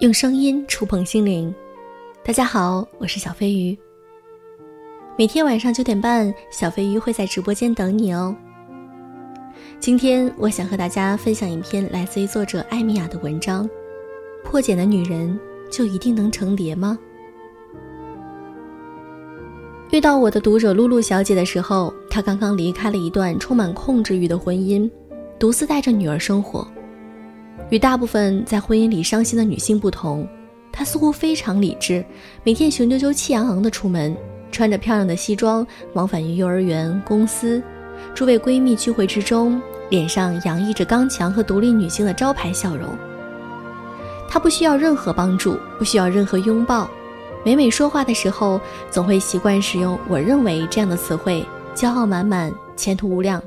用声音触碰心灵。大家好，我是小飞鱼。每天晚上九点半，小飞鱼会在直播间等你哦。今天我想和大家分享一篇来自于作者艾米亚的文章：破茧的女人就一定能成蝶吗？遇到我的读者露露小姐的时候，她刚刚离开了一段充满控制欲的婚姻，独自带着女儿生活。与大部分在婚姻里伤心的女性不同，她似乎非常理智，每天雄赳赳、气昂昂地出门，穿着漂亮的西装，往返于幼儿园、公司，诸位闺蜜聚会之中，脸上洋溢着刚强和独立女性的招牌笑容。她不需要任何帮助，不需要任何拥抱，每每说话的时候，总会习惯使用“我认为”这样的词汇，骄傲满满，前途无量。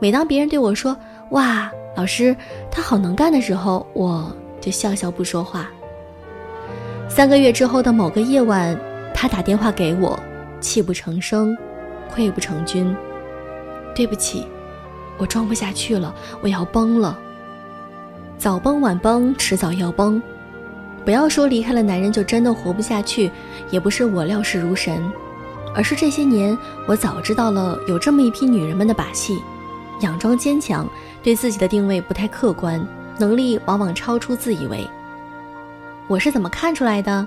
每当别人对我说“哇”，老师，他好能干的时候，我就笑笑不说话。三个月之后的某个夜晚，他打电话给我，泣不成声，溃不成军。对不起，我装不下去了，我要崩了。早崩晚崩，迟早要崩。不要说离开了男人就真的活不下去，也不是我料事如神，而是这些年我早知道了有这么一批女人们的把戏，佯装坚强。对自己的定位不太客观，能力往往超出自以为。我是怎么看出来的？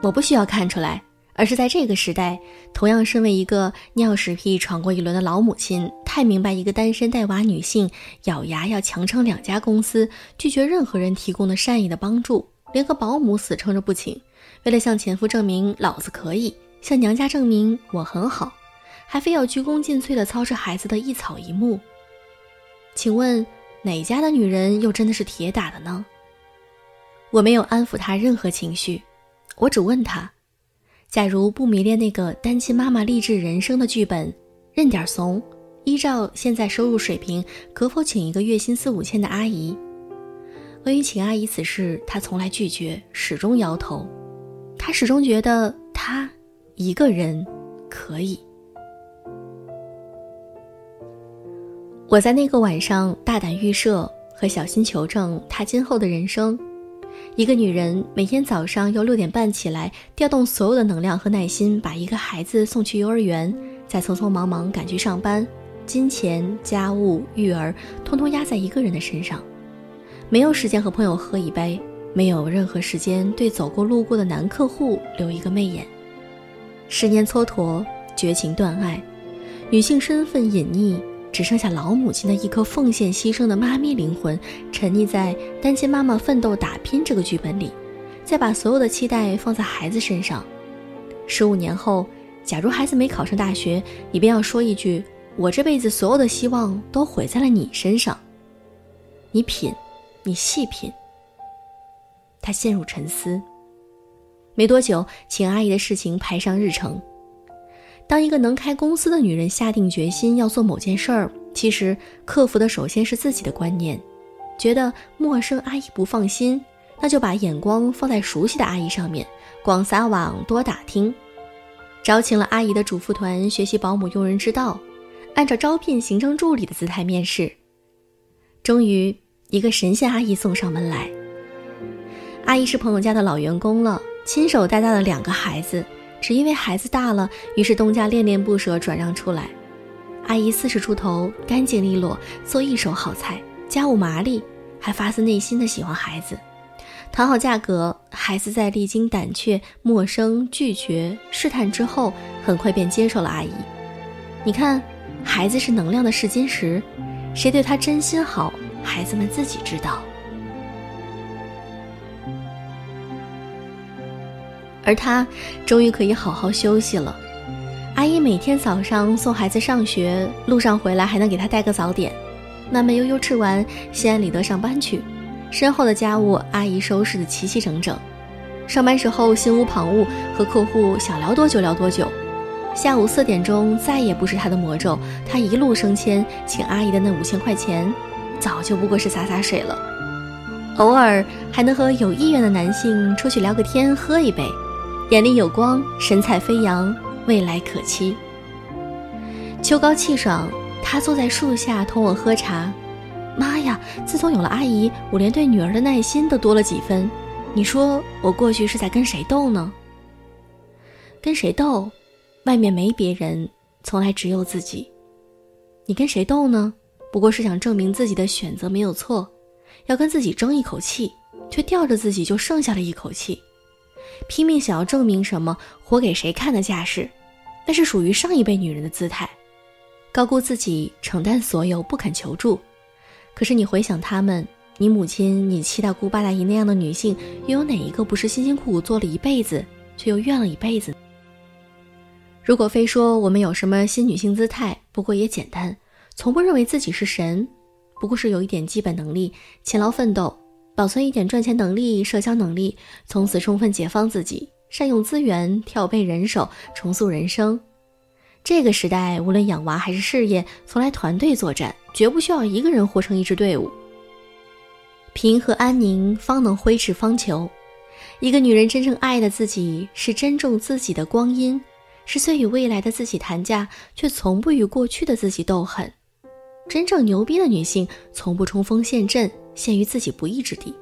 我不需要看出来，而是在这个时代，同样身为一个尿屎屁闯过一轮的老母亲，太明白一个单身带娃女性咬牙要强撑两家公司，拒绝任何人提供的善意的帮助，连个保姆死撑着不请，为了向前夫证明老子可以，向娘家证明我很好，还非要鞠躬尽瘁的操持孩子的一草一木。请问哪家的女人又真的是铁打的呢？我没有安抚她任何情绪，我只问她：假如不迷恋那个单亲妈妈励志人生的剧本，认点怂，依照现在收入水平，可否请一个月薪四五千的阿姨？关于请阿姨此事，她从来拒绝，始终摇头。她始终觉得她一个人可以。我在那个晚上大胆预设和小心求证她今后的人生。一个女人每天早上要六点半起来，调动所有的能量和耐心，把一个孩子送去幼儿园，再匆匆忙忙赶去上班，金钱、家务、育儿，通通压在一个人的身上。没有时间和朋友喝一杯，没有任何时间对走过路过的男客户留一个媚眼。十年蹉跎，绝情断爱，女性身份隐匿。只剩下老母亲的一颗奉献牺牲的妈咪灵魂，沉溺在单亲妈妈奋斗打拼这个剧本里，再把所有的期待放在孩子身上。十五年后，假如孩子没考上大学，你便要说一句：“我这辈子所有的希望都毁在了你身上。”你品，你细品。他陷入沉思。没多久，请阿姨的事情排上日程。当一个能开公司的女人下定决心要做某件事儿，其实克服的首先是自己的观念，觉得陌生阿姨不放心，那就把眼光放在熟悉的阿姨上面，广撒网多打听，招请了阿姨的主妇团学习保姆用人之道，按照招聘行政助理的姿态面试，终于一个神仙阿姨送上门来。阿姨是朋友家的老员工了，亲手带大了两个孩子。只因为孩子大了，于是东家恋恋不舍，转让出来。阿姨四十出头，干净利落，做一手好菜，家务麻利，还发自内心的喜欢孩子。谈好价格，孩子在历经胆怯、陌生、拒绝、试探之后，很快便接受了阿姨。你看，孩子是能量的试金石，谁对他真心好，孩子们自己知道。而他终于可以好好休息了。阿姨每天早上送孩子上学，路上回来还能给他带个早点，慢慢悠悠吃完，心安理得上班去。身后的家务，阿姨收拾的齐齐整整。上班时候心无旁骛，和客户想聊多久聊多久。下午四点钟再也不是他的魔咒，他一路升迁，请阿姨的那五千块钱，早就不过是洒洒水了。偶尔还能和有意愿的男性出去聊个天，喝一杯。眼里有光，神采飞扬，未来可期。秋高气爽，他坐在树下同我喝茶。妈呀，自从有了阿姨，我连对女儿的耐心都多了几分。你说我过去是在跟谁斗呢？跟谁斗？外面没别人，从来只有自己。你跟谁斗呢？不过是想证明自己的选择没有错，要跟自己争一口气，却吊着自己就剩下了一口气，拼命想要证明什么，活给谁看的架势，那是属于上一辈女人的姿态，高估自己，承担所有，不肯求助。可是你回想他们，你母亲、你七大姑八大姨那样的女性，又有哪一个不是辛辛苦苦做了一辈子，却又怨了一辈子？如果非说我们有什么新女性姿态，不过也简单，从不认为自己是神，不过是有一点基本能力，勤劳奋斗，保存一点赚钱能力、社交能力，从此充分解放自己，善用资源，调配人手，重塑人生。这个时代，无论养娃还是事业，从来团队作战，绝不需要一个人活成一支队伍。平和安宁，方能挥斥方遒。一个女人真正爱的自己，是珍重自己的光阴。是虽与未来的自己谈价，却从不与过去的自己斗狠。真正牛逼的女性，从不冲锋陷阵，陷于自己不义之地。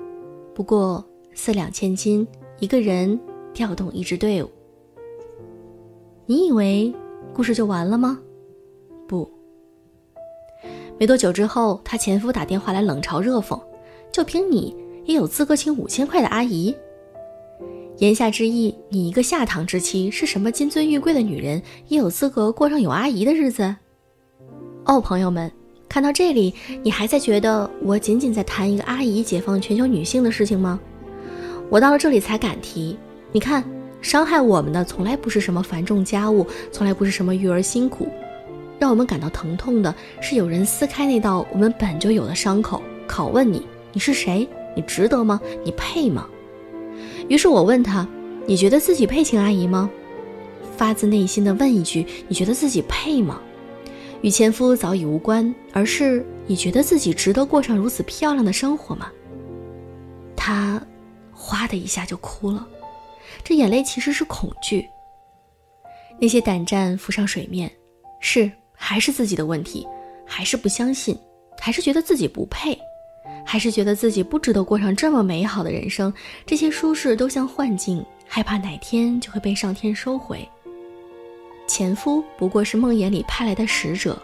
不过四两千金，一个人调动一支队伍。你以为故事就完了吗？不。没多久之后，她前夫打电话来冷嘲热讽：“就凭你，也有资格请五千块的阿姨？”言下之意，你一个下堂之妻，是什么金尊玉贵的女人，也有资格过上有阿姨的日子？哦，朋友们，看到这里，你还在觉得我仅仅在谈一个阿姨解放全球女性的事情吗？我到了这里才敢提。你看，伤害我们的从来不是什么繁重家务，从来不是什么育儿辛苦，让我们感到疼痛的是有人撕开那道我们本就有的伤口，拷问你：你是谁？你值得吗？你配吗？于是我问他：“你觉得自己配请阿姨吗？”发自内心的问一句：“你觉得自己配吗？”与前夫早已无关，而是你觉得自己值得过上如此漂亮的生活吗？他哗的一下就哭了，这眼泪其实是恐惧。那些胆战浮上水面，是还是自己的问题？还是不相信？还是觉得自己不配？还是觉得自己不值得过上这么美好的人生，这些舒适都像幻境，害怕哪天就会被上天收回。前夫不过是梦魇里派来的使者，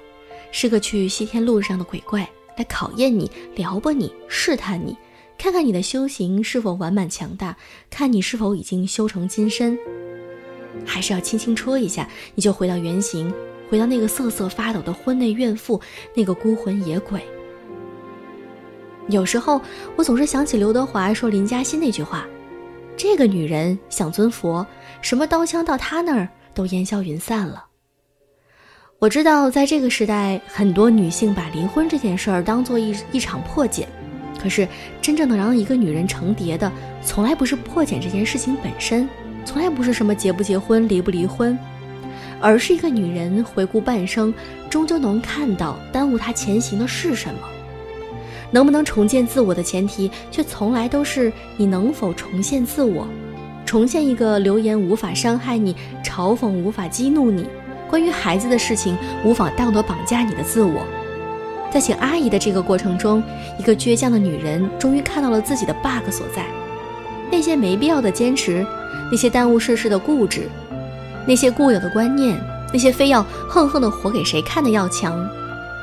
是个去西天路上的鬼怪，来考验你、撩拨你、试探你，看看你的修行是否完满强大，看你是否已经修成金身。还是要轻轻戳一下，你就回到原形，回到那个瑟瑟发抖的婚内怨妇，那个孤魂野鬼。有时候，我总是想起刘德华说林嘉欣那句话：“这个女人想尊佛，什么刀枪到她那儿都烟消云散了。”我知道，在这个时代，很多女性把离婚这件事儿当做一一场破茧。可是，真正能让一个女人成蝶的，从来不是破茧这件事情本身，从来不是什么结不结婚、离不离婚，而是一个女人回顾半生，终究能看到耽误她前行的是什么。能不能重建自我的前提，却从来都是你能否重现自我，重现一个流言无法伤害你，嘲讽无法激怒你，关于孩子的事情无法道德绑架你的自我。在请阿姨的这个过程中，一个倔强的女人终于看到了自己的 bug 所在，那些没必要的坚持，那些耽误事事的固执，那些固有的观念，那些非要横横的活给谁看的要强。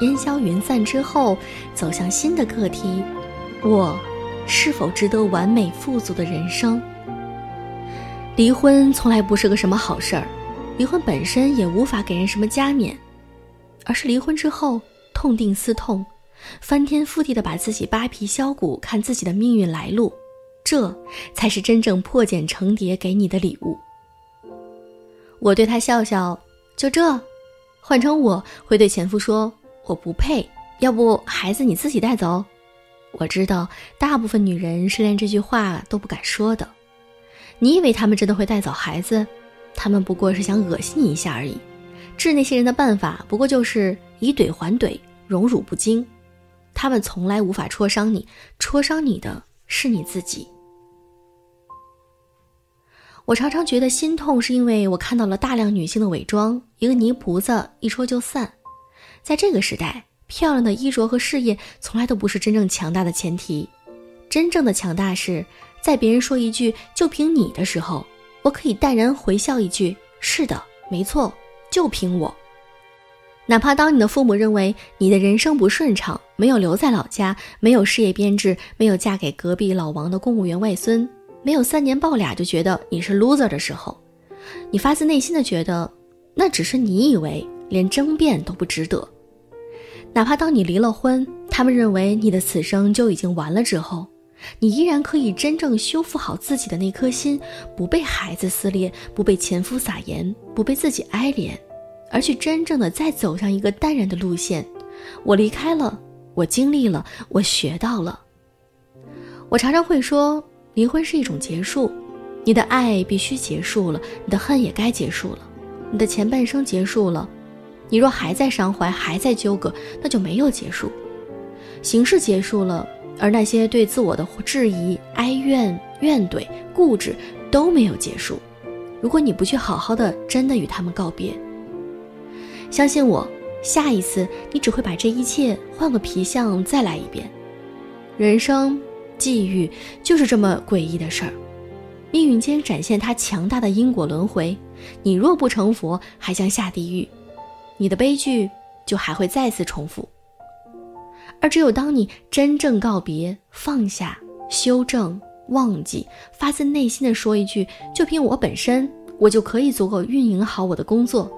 烟消云散之后，走向新的个体，我是否值得完美富足的人生？离婚从来不是个什么好事儿，离婚本身也无法给人什么加冕，而是离婚之后痛定思痛，翻天覆地的把自己扒皮削骨，看自己的命运来路，这才是真正破茧成蝶给你的礼物。我对他笑笑，就这，换成我会对前夫说。我不配，要不孩子你自己带走。我知道大部分女人是连这句话都不敢说的。你以为他们真的会带走孩子？他们不过是想恶心你一下而已。治那些人的办法不过就是以怼还怼，荣辱不惊。他们从来无法戳伤你，戳伤你的是你自己。我常常觉得心痛，是因为我看到了大量女性的伪装，一个泥菩萨一戳就散。在这个时代，漂亮的衣着和事业从来都不是真正强大的前提，真正的强大是在别人说一句“就凭你”的时候，我可以淡然回笑一句：“是的，没错，就凭我。”哪怕当你的父母认为你的人生不顺畅，没有留在老家，没有事业编制，没有嫁给隔壁老王的公务员外孙，没有三年抱俩就觉得你是 loser 的时候，你发自内心的觉得，那只是你以为连争辩都不值得。哪怕当你离了婚，他们认为你的此生就已经完了之后，你依然可以真正修复好自己的那颗心，不被孩子撕裂，不被前夫撒盐，不被自己哀怜。而去真正的再走上一个淡然的路线，我离开了，我经历了，我学到了。我常常会说，离婚是一种结束，你的爱必须结束了，你的恨也该结束了，你的前半生结束了，你若还在伤怀，还在纠葛，那就没有结束。形式结束了，而那些对自我的质疑、哀怨、怨怼、固执都没有结束。如果你不去好好的，真的与他们告别。相信我，下一次你只会把这一切换个皮相再来一遍。人生际遇就是这么诡异的事儿，命运间展现它强大的因果轮回。你若不成佛，还将下地狱，你的悲剧就还会再次重复。而只有当你真正告别、放下、修正、忘记，发自内心的说一句“就凭我本身，我就可以足够运营好我的工作”。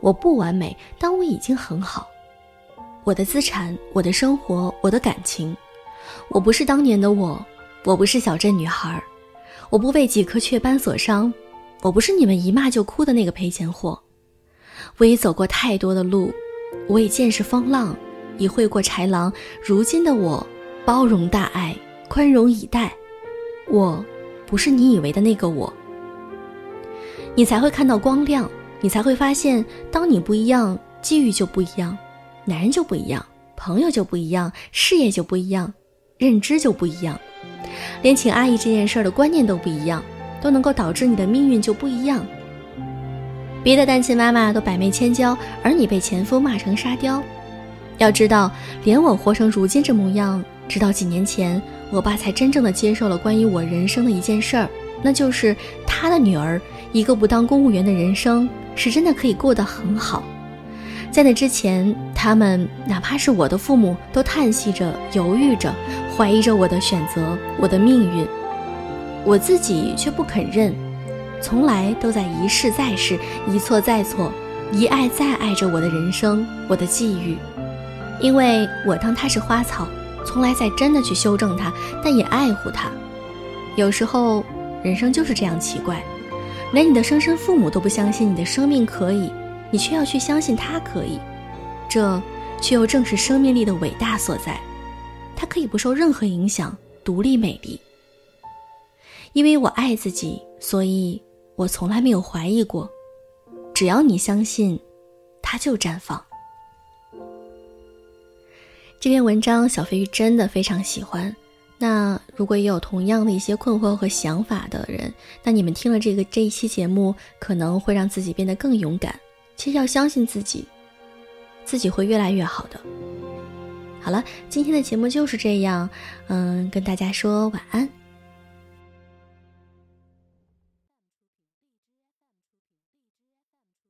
我不完美，但我已经很好。我的资产，我的生活，我的感情，我不是当年的我，我不是小镇女孩，我不为几颗雀斑所伤，我不是你们一骂就哭的那个赔钱货。我已走过太多的路，我已见识风浪，已会过豺狼。如今的我，包容大爱，宽容以待。我，不是你以为的那个我。你才会看到光亮。你才会发现，当你不一样，机遇就不一样，男人就不一样，朋友就不一样，事业就不一样，认知就不一样，连请阿姨这件事儿的观念都不一样，都能够导致你的命运就不一样。别的单亲妈妈都百媚千娇，而你被前夫骂成沙雕。要知道，连我活成如今这模样，直到几年前，我爸才真正的接受了关于我人生的一件事儿，那就是他的女儿一个不当公务员的人生。是真的可以过得很好，在那之前，他们哪怕是我的父母，都叹息着、犹豫着、怀疑着我的选择、我的命运。我自己却不肯认，从来都在一试再试、一错再错、一爱再爱着我的人生、我的际遇。因为我当它是花草，从来在真的去修正它，但也爱护它。有时候，人生就是这样奇怪。连你的生身父母都不相信你的生命可以，你却要去相信它可以，这却又正是生命力的伟大所在。它可以不受任何影响，独立美丽。因为我爱自己，所以我从来没有怀疑过。只要你相信，它就绽放。这篇文章，小飞鱼真的非常喜欢。那如果也有同样的一些困惑和想法的人，那你们听了这个这一期节目，可能会让自己变得更勇敢。其实要相信自己，自己会越来越好的。好了，今天的节目就是这样，嗯，跟大家说晚安。